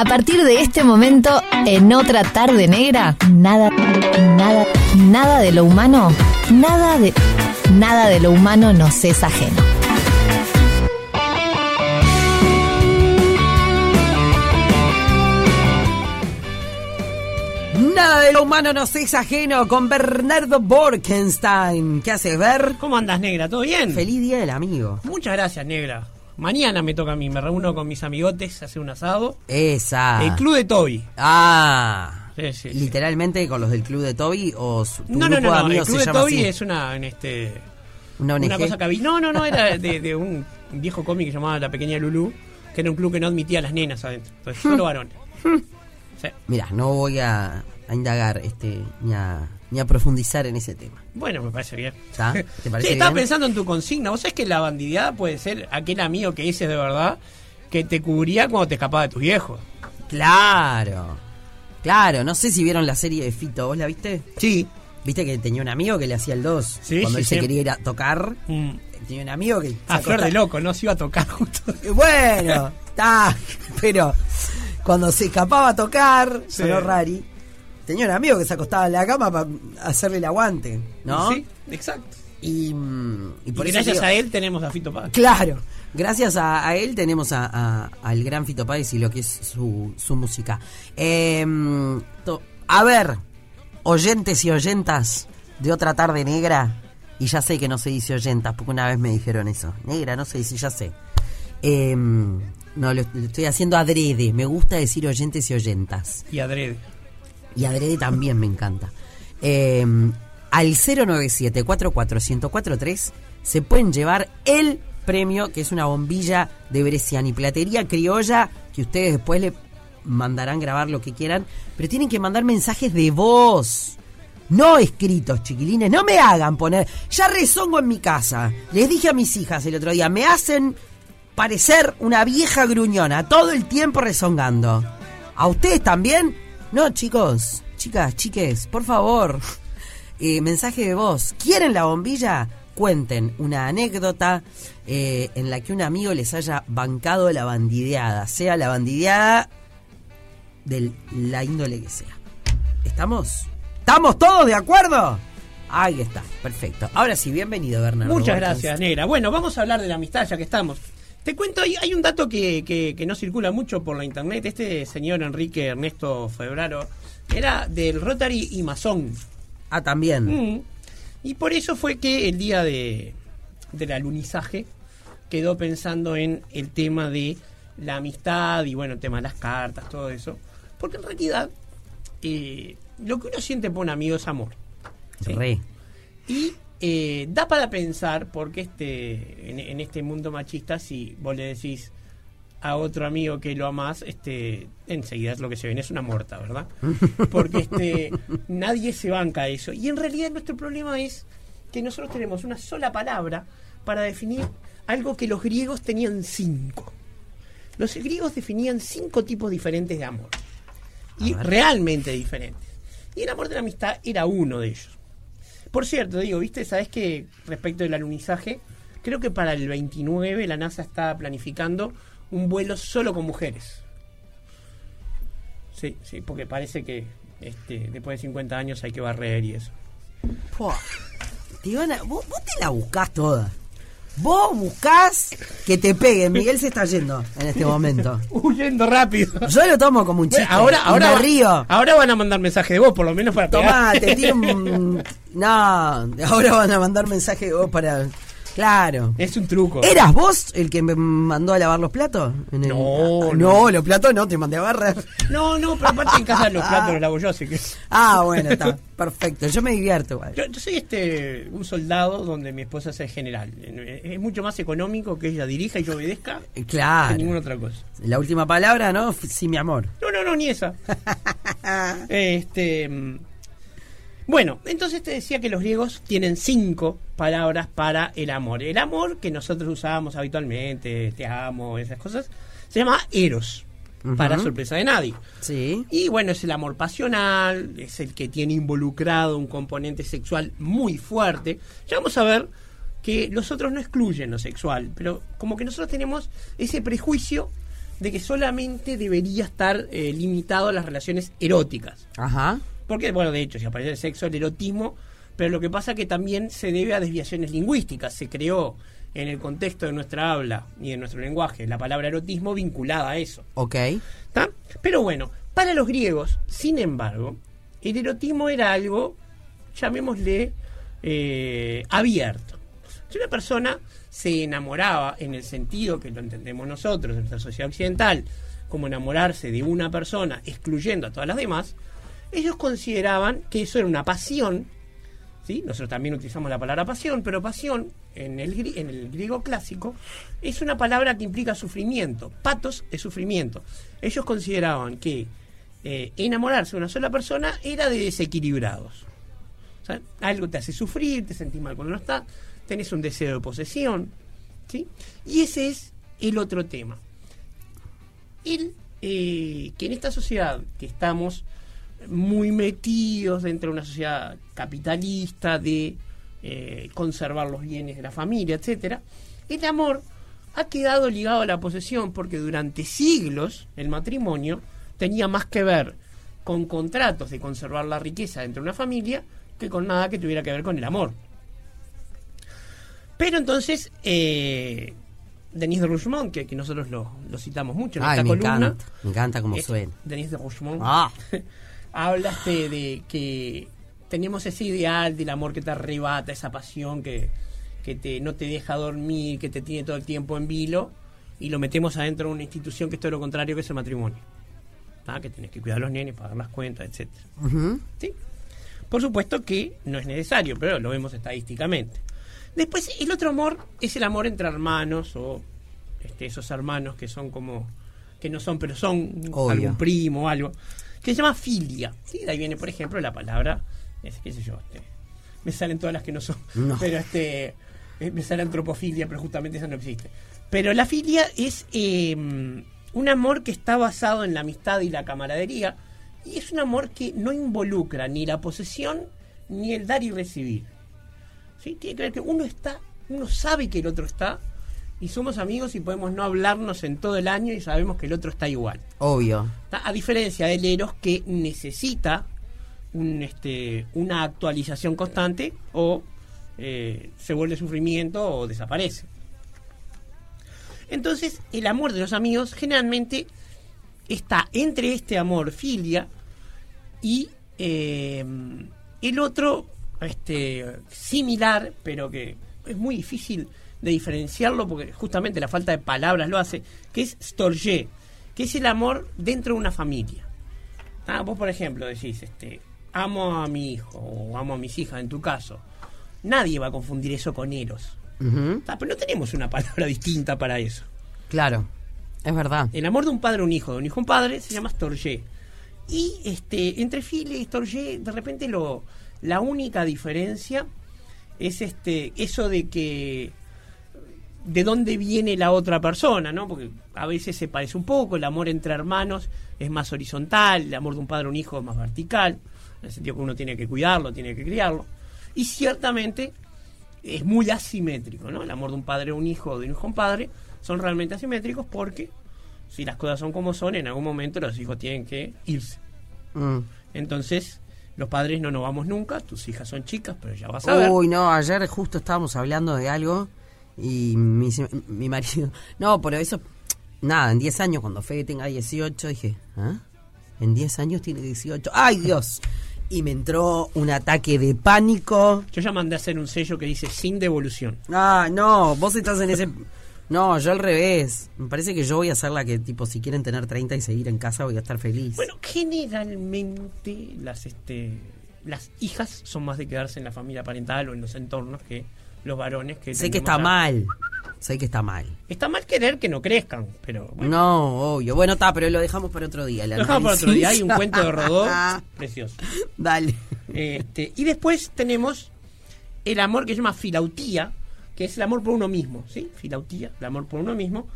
A partir de este momento, en otra tarde negra, nada, nada, nada de lo humano, nada de, nada de lo humano nos es ajeno. Nada de lo humano nos es ajeno con Bernardo Borkenstein. ¿Qué haces, Ver? ¿Cómo andas, negra? ¿Todo bien? Feliz día del amigo. Muchas gracias, negra. Mañana me toca a mí, me reúno con mis amigotes a hacer un asado. Esa. El club de Toby. Ah. Sí, sí, sí. Literalmente con los del club de Toby o su, tu No, no, grupo no, de no, el amigos club se de Toby así? es una, en este, una una cosa que había. No, no, no, era de, de un viejo cómic que se llamaba La Pequeña Lulú, que era un club que no admitía a las nenas adentro. Entonces, solo varones. Sí. Mira, no voy a, a indagar este ni a, ni a profundizar en ese tema. Bueno, me parece bien. ¿Está? ¿Te parece Sí, estaba bien? pensando en tu consigna. ¿Vos sabés que la bandideada puede ser aquel amigo que dices de verdad que te cubría cuando te escapaba de tus viejos? Claro. Claro, no sé si vieron la serie de Fito, ¿vos la viste? Sí. ¿Viste que tenía un amigo que le hacía el 2? Sí, Cuando sí, él se sí. quería ir a tocar, Mm. tenía un amigo que... A flor acostaba- de loco, no se iba a tocar justo. Eh, Bueno, está, pero cuando se escapaba a tocar, sonó rari, tenía un amigo que se acostaba en la cama para hacerle el aguante, ¿no? Sí, exacto. Y, mm, y Y por eso gracias digo- a él tenemos a Fito Páez. Claro, gracias a, a él tenemos a- a- al gran Fito Páez y lo que es su, su música. Em, to- a ver, oyentes y oyentas de otra tarde negra, y ya sé que no se dice oyentas, porque una vez me dijeron eso. Negra, no se dice, ya sé. Em, no, lo, lo estoy haciendo adrede, me gusta decir oyentes y oyentas. Y Adrede. Y adrede también me encanta. Eh, al 097-44143 se pueden llevar el premio, que es una bombilla de Bresciani, platería criolla, que ustedes después le mandarán grabar lo que quieran, pero tienen que mandar mensajes de voz. No escritos, chiquilines, no me hagan poner. Ya rezongo en mi casa. Les dije a mis hijas el otro día, me hacen parecer una vieja gruñona, todo el tiempo rezongando. ¿A ustedes también? No, chicos, chicas, chiques, por favor. Eh, mensaje de voz. ¿Quieren la bombilla? Cuenten una anécdota eh, en la que un amigo les haya bancado la bandideada, sea la bandideada de la índole que sea. ¿Estamos? ¿Estamos todos de acuerdo? Ahí está, perfecto. Ahora sí, bienvenido, Bernardo. Muchas gracias, Negra. Bueno, vamos a hablar de la amistad ya que estamos. Te cuento, hay, hay un dato que, que- que no circula mucho por la internet. Este señor Enrique Ernesto Febraro era del Rotary y masón. Ah, también. Mm. Y por eso fue que el día de, del alunizaje quedó pensando en el tema de la amistad y bueno, el tema de las cartas, todo eso. Porque en realidad eh, lo que uno siente por un amigo es amor. ¿sí? Re. Y eh, da para pensar, porque este, en, en este mundo machista, si vos le decís a otro amigo que lo amás, este, enseguida lo que se viene, es una muerta, ¿verdad? Porque este, nadie se banca eso. Y en realidad nuestro problema es que nosotros tenemos una sola palabra para definir algo que los griegos tenían cinco. Los griegos definían cinco tipos diferentes de amor. Y realmente diferentes. Y el amor de la amistad era uno de ellos. Por cierto, digo, ¿viste? ¿Sabes que respecto del alunizaje? Creo que para el 29 la NASA está planificando un vuelo solo con mujeres. Sí, sí, porque parece que este, después de 50 años hay que barrer y eso. Pua. Te a- vos, vos te la buscás toda. Vos buscás que te peguen. Miguel se está yendo en este momento. Huyendo rápido. Yo lo tomo como un chiste. Bueno, ahora, ahora, me río. ahora van a mandar mensaje de vos, por lo menos para Tomá, pegar. te tiro un... No, ahora van a mandar mensaje de vos para... Claro. Es un truco. ¿Eras vos el que me mandó a lavar los platos? En el- No, Ah, no. los platos no, te mandé a barrer. No, no, pero aparte en casa los platos los lavo yo, así que... Ah, bueno, está. Perfecto. Yo me divierto igual. Yo, yo soy este un soldado donde mi esposa es el general. Es mucho más económico que ella dirija y yo obedezca Eh, que Claro. ninguna otra cosa. La última palabra, ¿no? Sí, mi amor. No, no, no, ni esa. este. Bueno, entonces te decía que los griegos tienen cinco palabras para el amor. El amor que nosotros usábamos habitualmente, te amo, esas cosas, se llama eros, para sorpresa de nadie. Sí. Y bueno, es el amor pasional, es el que tiene involucrado un componente sexual muy fuerte. Ya vamos a ver que los otros no excluyen lo sexual, pero como que nosotros tenemos ese prejuicio de que solamente debería estar eh, limitado a las relaciones eróticas. Ajá. Porque, bueno, de hecho, si aparece el sexo, el erotismo, pero lo que pasa que también se debe a desviaciones lingüísticas. Se creó en el contexto de nuestra habla y de nuestro lenguaje la palabra erotismo vinculada a eso. Ok. ¿Está? Pero bueno, para los griegos, sin embargo, el erotismo era algo, llamémosle, eh, abierto. Si una persona se enamoraba en el sentido que lo entendemos nosotros en nuestra sociedad occidental, como enamorarse de una persona excluyendo a todas las demás, ellos consideraban que eso era una pasión. ¿sí? Nosotros también utilizamos la palabra pasión, pero pasión en el, en el griego clásico es una palabra que implica sufrimiento. Patos es sufrimiento. Ellos consideraban que eh, enamorarse de una sola persona era de desequilibrados. O sea, algo te hace sufrir, te sentís mal cuando no está, tenés un deseo de posesión. ¿sí? Y ese es el otro tema. El, eh, que en esta sociedad que estamos muy metidos dentro de una sociedad capitalista de eh, conservar los bienes de la familia, etcétera, el amor ha quedado ligado a la posesión porque durante siglos el matrimonio tenía más que ver con contratos de conservar la riqueza dentro de una familia que con nada que tuviera que ver con el amor. Pero entonces, eh, Denis de Rougemont, que, que nosotros lo, lo citamos mucho en Ay, esta me columna, encanta. Me encanta como es- suena. Denis de Rougemont, Ah. hablaste de que tenemos ese ideal del amor que te arrebata, esa pasión que, que te, no te deja dormir, que te tiene todo el tiempo en vilo, y lo metemos adentro de una institución que es todo lo contrario que es el matrimonio. ¿tá? Que tenés que cuidar a los nenes, pagar las cuentas, etcétera. Ujú. ¿sí? Por supuesto que no es necesario, pero lo vemos estadísticamente. Después, el otro amor es el amor entre hermanos o este, esos hermanos que son como que no son, pero son Obvio. algún primo o algo, que se llama filia. ¿sí? De ahí viene, por ejemplo, la palabra, es, qué sé yo, este, me salen todas las que no son, No. pero este, eh, me sale antropofilia, pero justamente esa no existe. Pero la filia es eh, un amor que está basado en la amistad y la camaradería, y es un amor que no involucra ni la posesión ni el dar y recibir. ¿Sí? Tiene que ver que uno está, uno sabe que el otro está, y somos amigos y podemos no hablarnos en todo el año y sabemos que el otro está igual. Obvio. A diferencia del Eros que necesita un, este, una actualización constante o eh, se vuelve sufrimiento o desaparece. Entonces, el amor de los amigos generalmente está entre este amor filia y eh, el otro este, similar, pero que es muy difícil de diferenciarlo porque justamente la falta de palabras lo hace, que es storge, que es el amor dentro de una familia. Ah, vos, por ejemplo, decís, este, amo a mi hijo o amo a mis hijas, en tu caso. Nadie va a confundir eso con eros. Ah, pero no tenemos una palabra distinta para eso. Claro. Es verdad. El amor de un padre a un hijo, de un hijo a un padre, se llama storge. Y este, entre filia y storge, de repente lo, la única diferencia es este, eso de que de dónde viene la otra persona, ¿no? Porque a veces se parece un poco, el amor entre hermanos es más horizontal, el amor de un padre a un hijo es más vertical, en el sentido que uno tiene que cuidarlo, tiene que criarlo. Y ciertamente es muy asimétrico, ¿no? El amor de un padre a un hijo o de un hijo a un padre son realmente asimétricos porque si las cosas son como son, en algún momento los hijos tienen que irse. Mm. Entonces, los padres no nos vamos nunca, tus hijas son chicas, pero ya vas a ver. Uy, no, ayer justo estábamos hablando de algo y mi, mi marido, no, pero eso, nada, en 10 años, cuando Fede tenga 18, dije, ¿ah? En 10 años tiene 18, ¡ay Dios! Y me entró un ataque de pánico. Yo ya mandé a hacer un sello que dice sin devolución. Ah, no, vos estás en ese... No, yo al revés. Me parece que yo voy a ser la que, tipo, si quieren tener 30 y seguir en casa, voy a estar feliz. Bueno, generalmente las este las hijas son más de quedarse en la familia parental o en los entornos que los varones que sé que está a- mal. Sé que está mal. Está mal querer que no crezcan, pero bueno. No, obvio. Bueno, está, pero lo dejamos para otro día. Lo dejamos para otro día. Hay un cuento de Rodó precioso. Dale. Este, y después tenemos el amor que se llama filautía, que es el amor por uno mismo, ¿sí? Filautía, el amor por uno mismo.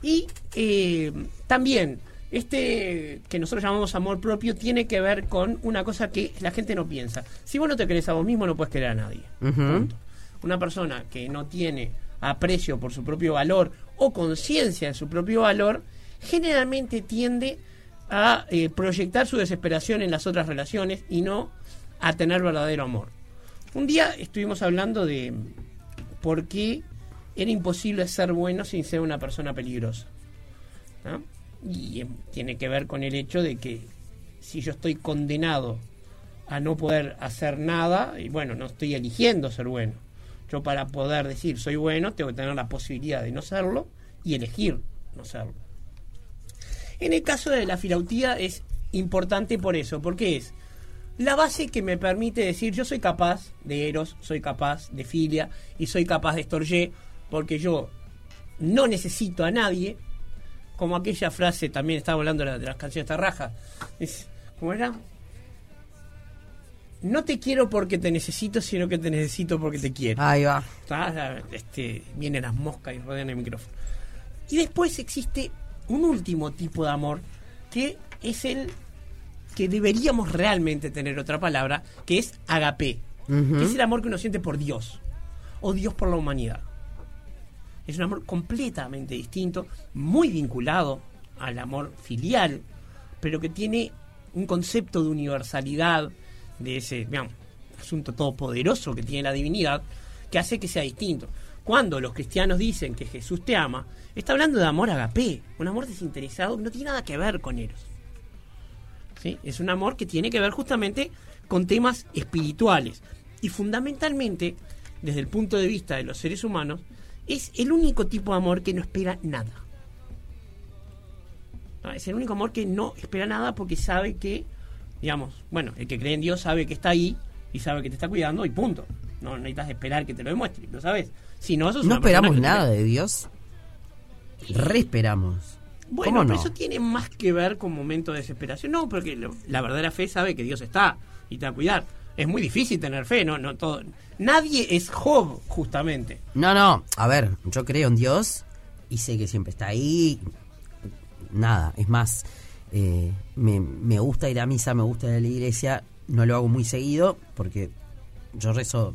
Y eh, también, este que nosotros llamamos amor propio tiene que ver con una cosa que la gente no piensa. Si vos no te querés a vos mismo, no puedes querer a nadie. Una persona que no tiene aprecio por su propio valor o conciencia de su propio valor generalmente tiende a eh, proyectar su desesperación en las otras relaciones y no a tener verdadero amor. Un día estuvimos hablando de por qué era imposible ser bueno sin ser una persona peligrosa. Y eh, tiene que ver con el hecho de que si yo estoy condenado a no poder hacer nada, y bueno, no estoy eligiendo ser bueno. Yo para poder decir soy bueno, tengo que tener la posibilidad de no serlo y elegir no serlo. En el caso de la filautía es importante por eso, porque es la base que me permite decir yo soy capaz de Eros, soy capaz de Filia y soy capaz de Storgé, porque yo no necesito a nadie, como aquella frase también estaba hablando de, la- de las canciones Tarraja, es, ¿cómo era? No te quiero porque te necesito, sino que te necesito porque te quiero. Ahí va. Este, vienen las moscas y rodean el micrófono. Y después existe un último tipo de amor que es el que deberíamos realmente tener otra palabra, que es agape, que es el amor que uno siente por Dios o Dios por la humanidad. Es un amor completamente distinto, muy vinculado al amor filial, pero que tiene un concepto de universalidad, de ese digamos, asunto todopoderoso que tiene la divinidad, que hace que sea distinto. Cuando los cristianos dicen que Jesús te ama, está hablando de amor agape, un amor desinteresado no tiene nada que ver con Eros. ¿Sí? Es un amor que tiene que ver justamente con temas espirituales. Y fundamentalmente, desde el punto de vista de los seres humanos, es el único tipo de amor que no espera nada. ¿No? Es el único amor que no espera nada porque sabe que, digamos, bueno, el que cree en Dios sabe que está ahí y sabe que te está cuidando y punto. No necesitas esperar que te lo demuestre, lo sabes. Si no, sos No una esperamos nada de Dios. Re esperamos. Bueno, ¿Cómo pero eso tiene más que ver con momentos de desesperación. No, porque lo- la verdadera fe sabe que Dios está y te va a cuidar. Es muy difícil tener fe, no, no todo. Nadie es Job, justamente. No, no. A ver, yo creo en Dios y sé que siempre está ahí. Nada, es más, eh, me, me gusta ir a misa, me gusta ir a la iglesia. No lo hago muy seguido porque yo rezo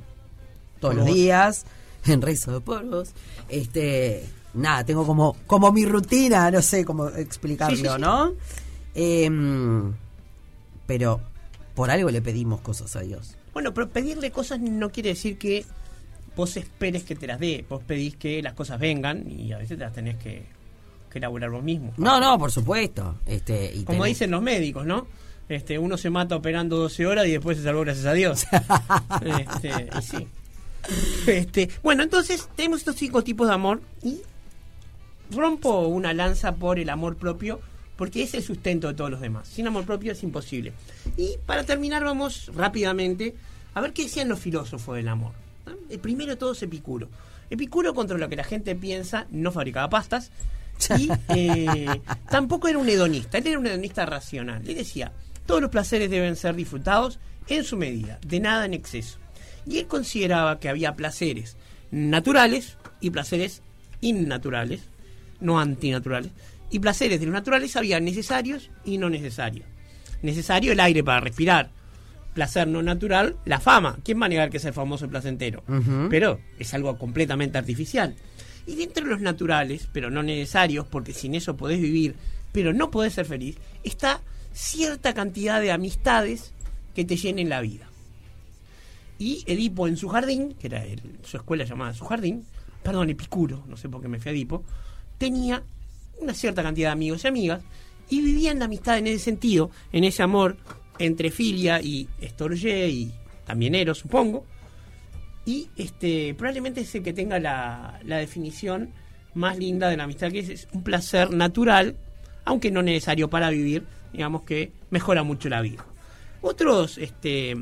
todos los días. En rezo por vos. Este, nada, tengo como, como mi rutina, no sé cómo explicarlo, Sí, sí, sí. ¿no? Em, pero por algo le pedimos cosas a Dios. Bueno, pero pedirle cosas no quiere decir que vos esperes que te las dé. Vos pedís que las cosas vengan y a veces te las tenés que, que elaborar vos mismo. No, no, por supuesto. Este, y Como tenés- dicen los médicos, ¿no? Este, uno se mata operando 12 horas y después se salvó gracias a Dios. este, y sí. Este, bueno, entonces tenemos estos cinco tipos de amor y rompo una lanza por el amor propio porque es el sustento de todos los demás. Sin amor propio es imposible. Y para terminar vamos rápidamente a ver qué decían los filósofos del amor. El primero de todos es Epicuro. Epicuro contra lo que la gente piensa no fabricaba pastas y eh, tampoco era un hedonista, él era un hedonista racional. Él decía, todos los placeres deben ser disfrutados en su medida, de nada en exceso. Y él consideraba que había placeres naturales y placeres innaturales, no antinaturales, y placeres de los naturales había necesarios y no necesarios. Necesario el aire para respirar, placer no natural, la fama. ¿Quién va a negar que es el famoso y placentero? Pero es algo completamente artificial. Y dentro de los naturales, pero no necesarios, porque sin eso podés vivir, pero no podés ser feliz, está cierta cantidad de amistades que te llenen la vida. Y Edipo en su jardín, que era el- su escuela llamada su jardín, perdón, Epicuro, no sé por qué me fui a Edipo, tenía una cierta cantidad de amigos y amigas y vivían la amistad en ese sentido, en ese amor entre Filia y Storgé y también Eros, supongo. Y este probablemente es el que tenga la, definición más linda de la amistad, que es, es un placer natural, aunque no necesario para vivir, digamos que mejora mucho la vida. Otros este,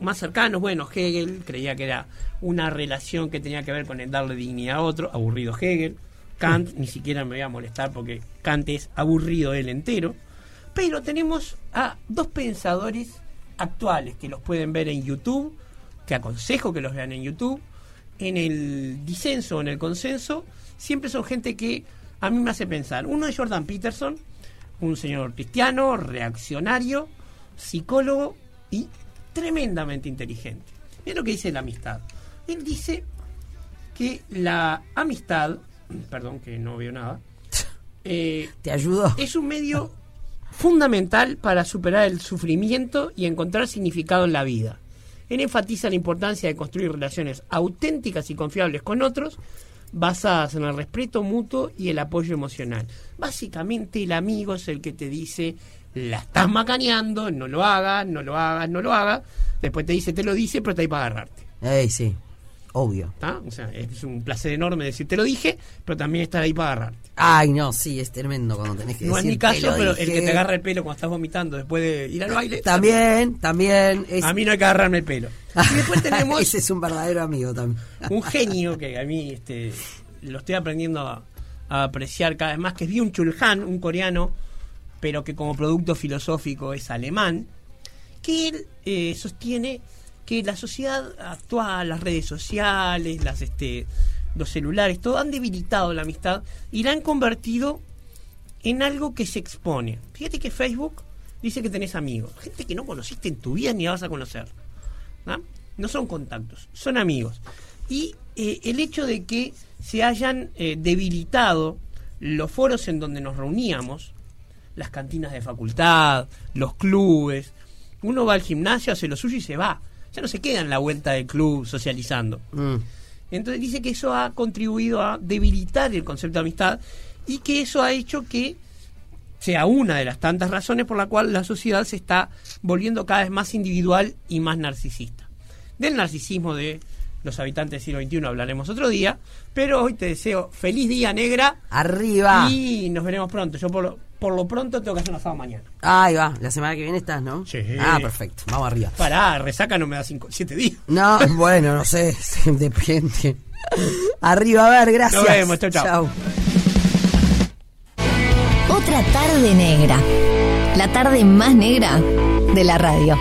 más cercanos, bueno, Hegel creía que era una relación que tenía que ver con el darle dignidad a otro, aburrido Hegel. Kant, ni siquiera me voy a molestar porque Kant es aburrido él entero. Pero tenemos a dos pensadores actuales que los pueden ver en YouTube, que aconsejo que los vean en YouTube. En el disenso, en el consenso, siempre son gente que a mí me hace pensar. Uno es Jordan Peterson, un señor cristiano, reaccionario, psicólogo y tremendamente inteligente. Mira lo que dice la amistad. Él dice que la amistad, perdón que no veo nada, eh, ¿Te ayudó? es un medio fundamental para superar el sufrimiento y encontrar significado en la vida. Él enfatiza la importancia de construir relaciones auténticas y confiables con otros, basadas en el respeto mutuo y el apoyo emocional. Básicamente el amigo es el que te dice, la estás macaneando, no lo hagas, no lo hagas, no lo hagas. Después te dice, te lo dice, pero está ahí para agarrarte. Ey, sí, obvio. ¿tá? O sea, es un placer enorme decir, te lo dije, pero también estar ahí para agarrarte. Ay, no, sí, es tremendo cuando tenés que No es decir, mi "Te caso, lo pero dije". el que te agarra el pelo cuando estás vomitando después de ir al baile. También, también. Es, A mí no hay que agarrarme el pelo. Y después tenemos Ese es un verdadero amigo también. un genio que a mí este, lo estoy aprendiendo a, a apreciar cada vez más, que es Byung-Chul Han, un coreano, pero que como producto filosófico es alemán, que él eh, sostiene que la sociedad actual, las redes sociales, las este, los celulares, todo han debilitado la amistad y la han convertido en algo que se expone. Fíjate que Facebook dice que tenés amigos, gente que no conociste en tu vida ni la vas a conocer. ¿no? No son contactos, son amigos. Y eh, el hecho de que se hayan eh, debilitado los foros en donde nos reuníamos, las cantinas de facultad, los clubes, uno va al gimnasio, hace lo suyo y se va. Ya no se queda en la vuelta del club socializando. Mm. Entonces dice que eso ha contribuido a debilitar el concepto de amistad y que eso ha hecho que sea una de las tantas razones por la cual la sociedad se está volviendo cada vez más individual y más narcisista. Del narcisismo de los habitantes del siglo XXI hablaremos otro día, pero hoy te deseo feliz día negra Arriba. y nos veremos pronto. Yo por lo, por lo pronto tengo que hacer un asado mañana. Ahí va, la semana que viene estás, ¿no? Sí. Ah, perfecto, vamos arriba. Pará, resaca no me da cinco, siete días. No, bueno, no sé, depende. Arriba, a ver, gracias. Nos vemos, chau, chau. Chau. Otra tarde negra. La tarde más negra de la radio.